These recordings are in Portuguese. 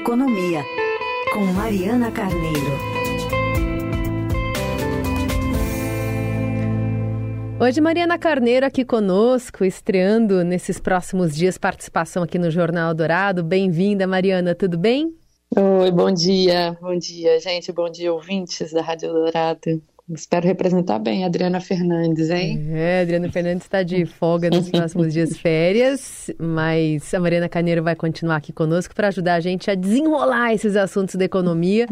Economia, com Mariana Carneiro. Hoje, Mariana Carneiro aqui conosco, estreando nesses próximos dias participação aqui no Jornal Dourado. Bem-vinda, Mariana, tudo bem? Oi, bom dia, bom dia, gente, bom dia, ouvintes da Rádio Dourado. Espero representar bem a Adriana Fernandes, hein? É, a Adriana Fernandes está de folga nos próximos dias férias, mas a Mariana Caneiro vai continuar aqui conosco para ajudar a gente a desenrolar esses assuntos da economia.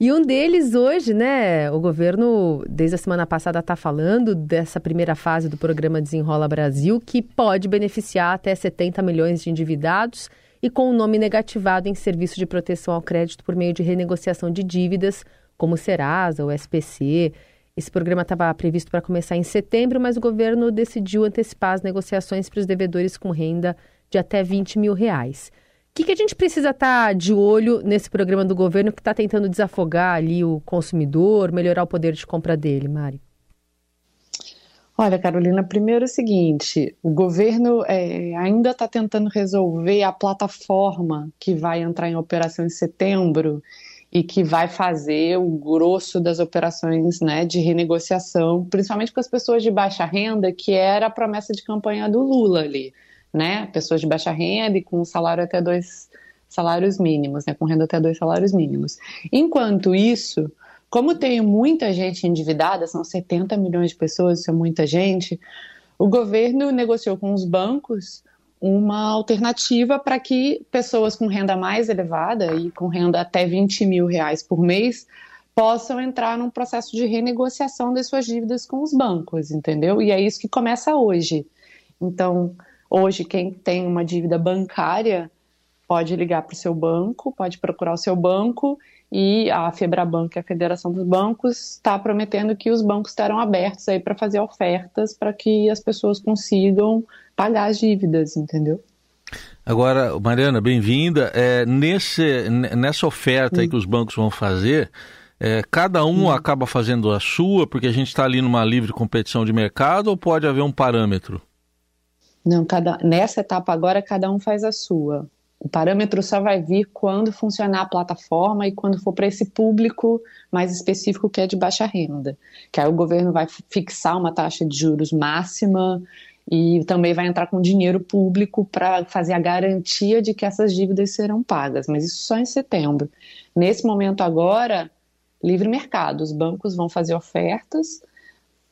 E um deles hoje, né? O governo, desde a semana passada, está falando dessa primeira fase do programa Desenrola Brasil, que pode beneficiar até 70 milhões de endividados e com o nome negativado em serviço de proteção ao crédito por meio de renegociação de dívidas como o Serasa, o SPC. Esse programa estava previsto para começar em setembro, mas o governo decidiu antecipar as negociações para os devedores com renda de até 20 mil reais. O que, que a gente precisa estar tá de olho nesse programa do governo que está tentando desafogar ali o consumidor, melhorar o poder de compra dele, Mari? Olha, Carolina, primeiro é o seguinte: o governo é, ainda está tentando resolver a plataforma que vai entrar em operação em setembro e que vai fazer o grosso das operações né, de renegociação, principalmente com as pessoas de baixa renda, que era a promessa de campanha do Lula ali, né? Pessoas de baixa renda e com salário até dois salários mínimos, né? Com renda até dois salários mínimos. Enquanto isso, como tem muita gente endividada, são 70 milhões de pessoas, isso é muita gente, o governo negociou com os bancos uma alternativa para que pessoas com renda mais elevada e com renda até 20 mil reais por mês possam entrar num processo de renegociação das suas dívidas com os bancos, entendeu? E é isso que começa hoje. Então, hoje, quem tem uma dívida bancária pode ligar para o seu banco, pode procurar o seu banco e a Febraban, que é a Federação dos Bancos, está prometendo que os bancos estarão abertos aí para fazer ofertas para que as pessoas consigam pagar as dívidas, entendeu? Agora, Mariana, bem-vinda. É, nesse, nessa oferta aí que os bancos vão fazer, é, cada um acaba fazendo a sua, porque a gente está ali numa livre competição de mercado, ou pode haver um parâmetro? Não, cada, nessa etapa agora, cada um faz a sua. O parâmetro só vai vir quando funcionar a plataforma e quando for para esse público mais específico que é de baixa renda. Que aí o governo vai fixar uma taxa de juros máxima e também vai entrar com dinheiro público para fazer a garantia de que essas dívidas serão pagas, mas isso só em setembro. Nesse momento agora, livre mercado, os bancos vão fazer ofertas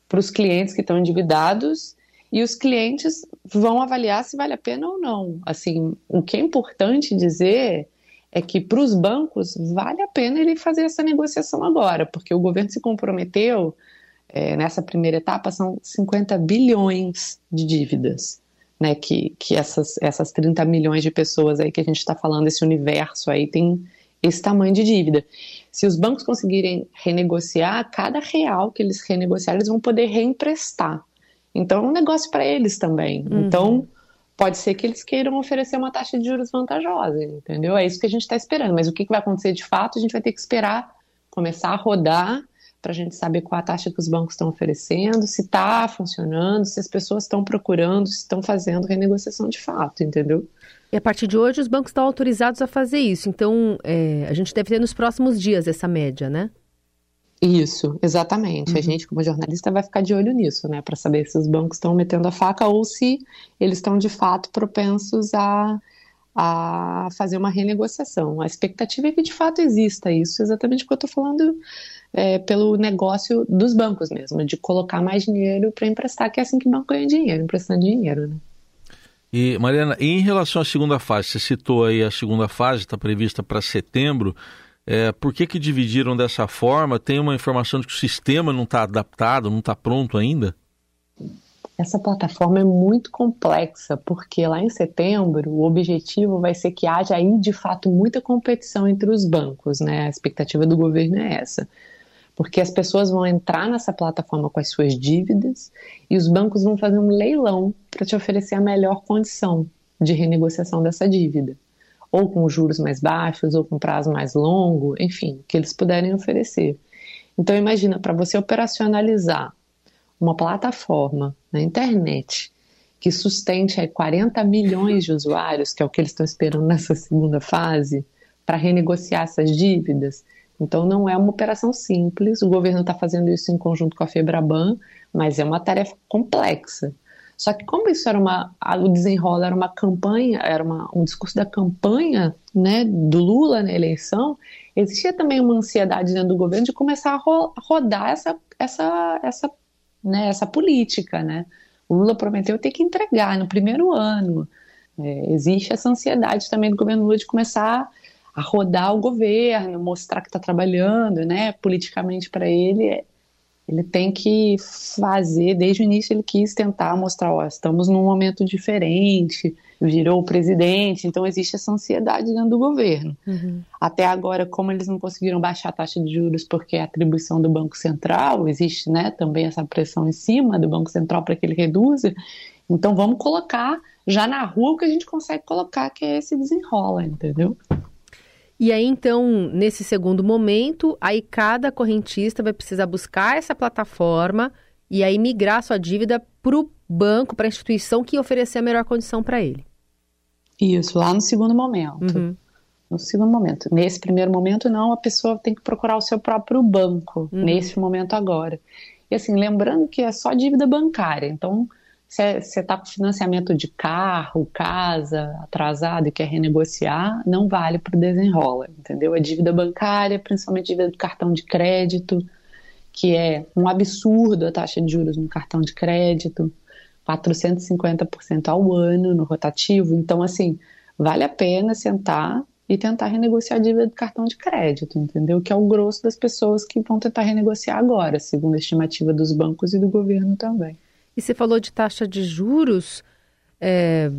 para os clientes que estão endividados e os clientes vão avaliar se vale a pena ou não. Assim, o que é importante dizer é que para os bancos vale a pena ele fazer essa negociação agora, porque o governo se comprometeu é, nessa primeira etapa são 50 bilhões de dívidas, né? Que, que essas, essas 30 milhões de pessoas aí que a gente está falando, esse universo aí tem esse tamanho de dívida. Se os bancos conseguirem renegociar, cada real que eles renegociarem, eles vão poder reemprestar. Então é um negócio para eles também. Uhum. Então pode ser que eles queiram oferecer uma taxa de juros vantajosa, entendeu? É isso que a gente está esperando. Mas o que, que vai acontecer de fato, a gente vai ter que esperar começar a rodar para a gente saber qual a taxa que os bancos estão oferecendo, se está funcionando, se as pessoas estão procurando, se estão fazendo renegociação de fato, entendeu? E a partir de hoje os bancos estão autorizados a fazer isso. Então é, a gente deve ter nos próximos dias essa média, né? Isso, exatamente. Uhum. A gente, como jornalista, vai ficar de olho nisso, né, para saber se os bancos estão metendo a faca ou se eles estão de fato propensos a, a fazer uma renegociação. A expectativa é que de fato exista isso, exatamente porque eu estou falando é, pelo negócio dos bancos mesmo, de colocar mais dinheiro para emprestar, que é assim que o banco ganha dinheiro, emprestando dinheiro, né? E, Mariana, em relação à segunda fase, você citou aí a segunda fase, está prevista para setembro. É, por que, que dividiram dessa forma? Tem uma informação de que o sistema não está adaptado, não está pronto ainda? Essa plataforma é muito complexa, porque lá em setembro o objetivo vai ser que haja aí de fato muita competição entre os bancos, né? A expectativa do governo é essa. Porque as pessoas vão entrar nessa plataforma com as suas dívidas e os bancos vão fazer um leilão para te oferecer a melhor condição de renegociação dessa dívida ou com juros mais baixos, ou com prazo mais longo, enfim, que eles puderem oferecer. Então, imagina, para você operacionalizar uma plataforma na internet que sustente aí 40 milhões de usuários, que é o que eles estão esperando nessa segunda fase, para renegociar essas dívidas. Então não é uma operação simples, o governo está fazendo isso em conjunto com a Febraban, mas é uma tarefa complexa. Só que como isso era uma, o desenrola era uma campanha, era uma, um discurso da campanha, né, do Lula na eleição, existia também uma ansiedade dentro do governo de começar a, ro rodar essa, essa, essa, né, essa política, né. O Lula prometeu ter que entregar no primeiro ano. É, existe essa ansiedade também do governo Lula de começar a rodar o governo, mostrar que está trabalhando, né? Politicamente para ele, ele tem que fazer, desde o início ele quis tentar mostrar, ó, estamos num momento diferente, virou o presidente, então existe essa ansiedade dentro do governo. Uhum. Até agora, como eles não conseguiram baixar a taxa de juros porque é atribuição do Banco Central, existe né, também essa pressão em cima do Banco Central para que ele reduza, então vamos colocar já na rua o que a gente consegue colocar, que é esse desenrola, entendeu? E aí, então, nesse segundo momento, aí cada correntista vai precisar buscar essa plataforma e aí migrar sua dívida para o banco, para a instituição que oferecer a melhor condição para ele. Isso, lá no segundo momento. Uhum. No segundo momento. Nesse primeiro momento, não, a pessoa tem que procurar o seu próprio banco, uhum. nesse momento agora. E assim, lembrando que é só dívida bancária, então você está com financiamento de carro, casa atrasado e quer renegociar, não vale para o desenrola, entendeu? A dívida bancária, principalmente dívida do cartão de crédito, que é um absurdo a taxa de juros no cartão de crédito, 450% ao ano no rotativo. Então, assim, vale a pena sentar e tentar renegociar a dívida do cartão de crédito, entendeu? Que é o grosso das pessoas que vão tentar renegociar agora, segundo a estimativa dos bancos e do governo também. E você falou de taxa de juros. É,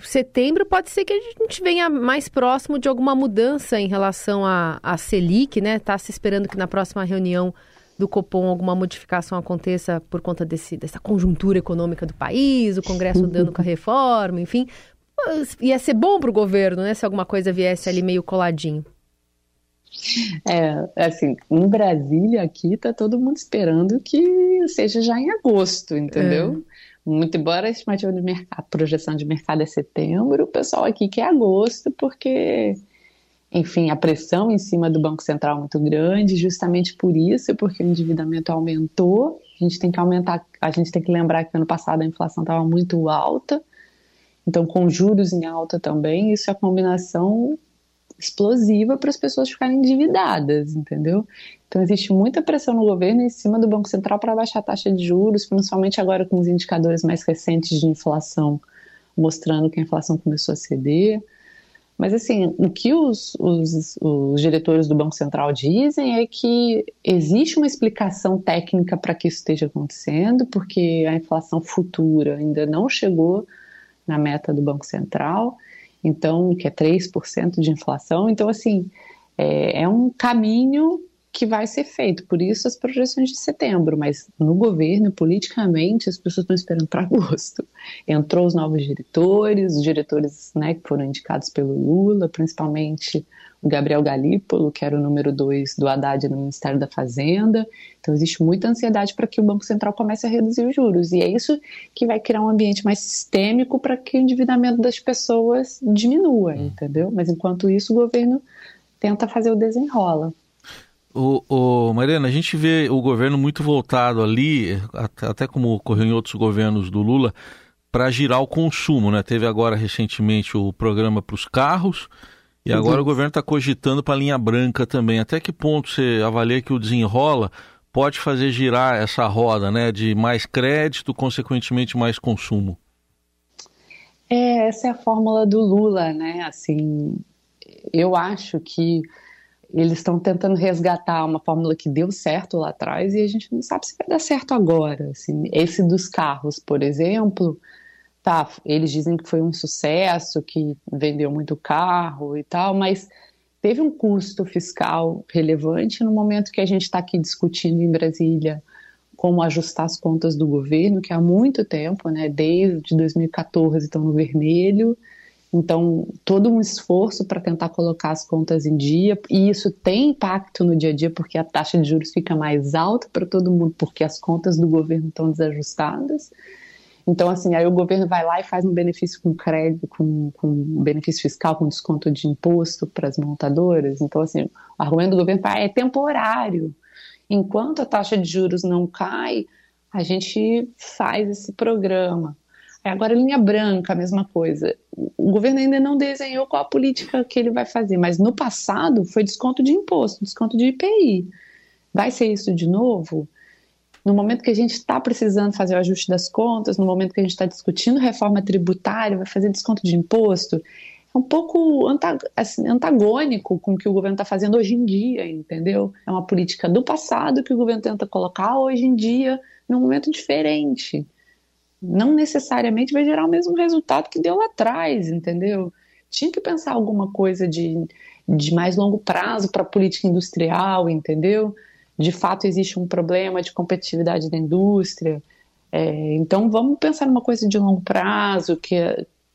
setembro pode ser que a gente venha mais próximo de alguma mudança em relação à, Selic, né? Está se esperando que na próxima reunião do Copom alguma modificação aconteça por conta desse, dessa conjuntura econômica do país, o Congresso dando com a reforma, enfim. Ia ser bom para o governo, né? Se alguma coisa viesse ali meio coladinho. É, assim, em Brasília aqui tá todo mundo esperando que seja já em agosto, entendeu? É. Muito embora a estimativa de mercado, a projeção de mercado é setembro, o pessoal aqui quer agosto porque, enfim, a pressão em cima do Banco Central é muito grande, justamente por isso, porque o endividamento aumentou. A gente tem que aumentar, a gente tem que lembrar que ano passado a inflação estava muito alta, então com juros em alta também, isso é a combinação explosiva para as pessoas ficarem endividadas, entendeu? Então existe muita pressão no governo em cima do Banco Central para baixar a taxa de juros, principalmente agora com os indicadores mais recentes de inflação mostrando que a inflação começou a ceder. Mas assim, o que os, os, os diretores do Banco Central dizem é que existe uma explicação técnica para que isso esteja acontecendo, porque a inflação futura ainda não chegou na meta do Banco Central então, que é 3% de inflação. Então, assim, é, é um caminho que vai ser feito. Por isso as projeções de setembro, mas no governo, politicamente, as pessoas estão esperando para agosto. Entrou os novos diretores, os diretores né, que foram indicados pelo Lula, principalmente o Gabriel Galípolo, que era o número dois do Haddad no Ministério da Fazenda. Então existe muita ansiedade para que o Banco Central comece a reduzir os juros. E é isso que vai criar um ambiente mais sistêmico para que o endividamento das pessoas diminua, hum. entendeu? Mas enquanto isso, o governo tenta fazer o desenrola. O, o, Mariana, a gente vê o governo muito voltado ali, até como ocorreu em outros governos do Lula, para girar o consumo. Né? Teve agora recentemente o programa para os carros, e agora uhum. o governo está cogitando para a linha branca também. Até que ponto você avalia que o desenrola pode fazer girar essa roda, né, de mais crédito, consequentemente mais consumo? É, essa é a fórmula do Lula, né? Assim, eu acho que eles estão tentando resgatar uma fórmula que deu certo lá atrás e a gente não sabe se vai dar certo agora. Assim, esse dos carros, por exemplo, tá, eles dizem que foi um sucesso, que vendeu muito carro e tal, mas teve um custo fiscal relevante no momento que a gente está aqui discutindo em Brasília como ajustar as contas do governo, que há muito tempo, né, desde 2014 estão no vermelho, então todo um esforço para tentar colocar as contas em dia, e isso tem impacto no dia a dia porque a taxa de juros fica mais alta para todo mundo, porque as contas do governo estão desajustadas. Então, assim, aí o governo vai lá e faz um benefício com crédito, com, com benefício fiscal, com desconto de imposto para as montadoras. Então, assim, o argumento do governo é temporário. Enquanto a taxa de juros não cai, a gente faz esse programa. Agora, linha branca, a mesma coisa. O governo ainda não desenhou qual a política que ele vai fazer, mas no passado foi desconto de imposto, desconto de IPI. Vai ser isso de novo? No momento que a gente está precisando fazer o ajuste das contas, no momento que a gente está discutindo reforma tributária, vai fazer desconto de imposto, é um pouco assim, antagônico com o que o governo está fazendo hoje em dia, entendeu? É uma política do passado que o governo tenta colocar hoje em dia, num momento diferente não necessariamente vai gerar o mesmo resultado que deu lá atrás, entendeu? Tinha que pensar alguma coisa de, de mais longo prazo para a política industrial, entendeu? De fato, existe um problema de competitividade da indústria. É, então, vamos pensar numa coisa de longo prazo, que,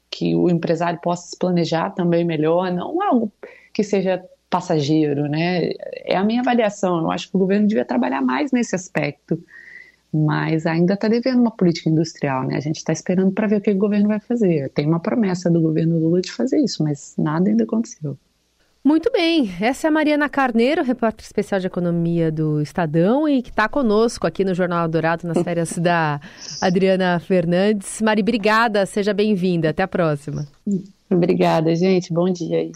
que o empresário possa se planejar também melhor, não algo que seja passageiro, né? É a minha avaliação. Eu acho que o governo devia trabalhar mais nesse aspecto mas ainda está devendo uma política industrial, né? A gente está esperando para ver o que o governo vai fazer. Tem uma promessa do governo Lula de fazer isso, mas nada ainda aconteceu. Muito bem, essa é a Mariana Carneiro, repórter especial de economia do Estadão e que está conosco aqui no Jornal Dourado nas férias da Adriana Fernandes. Mari, obrigada, seja bem-vinda, até a próxima. Obrigada, gente, bom dia aí.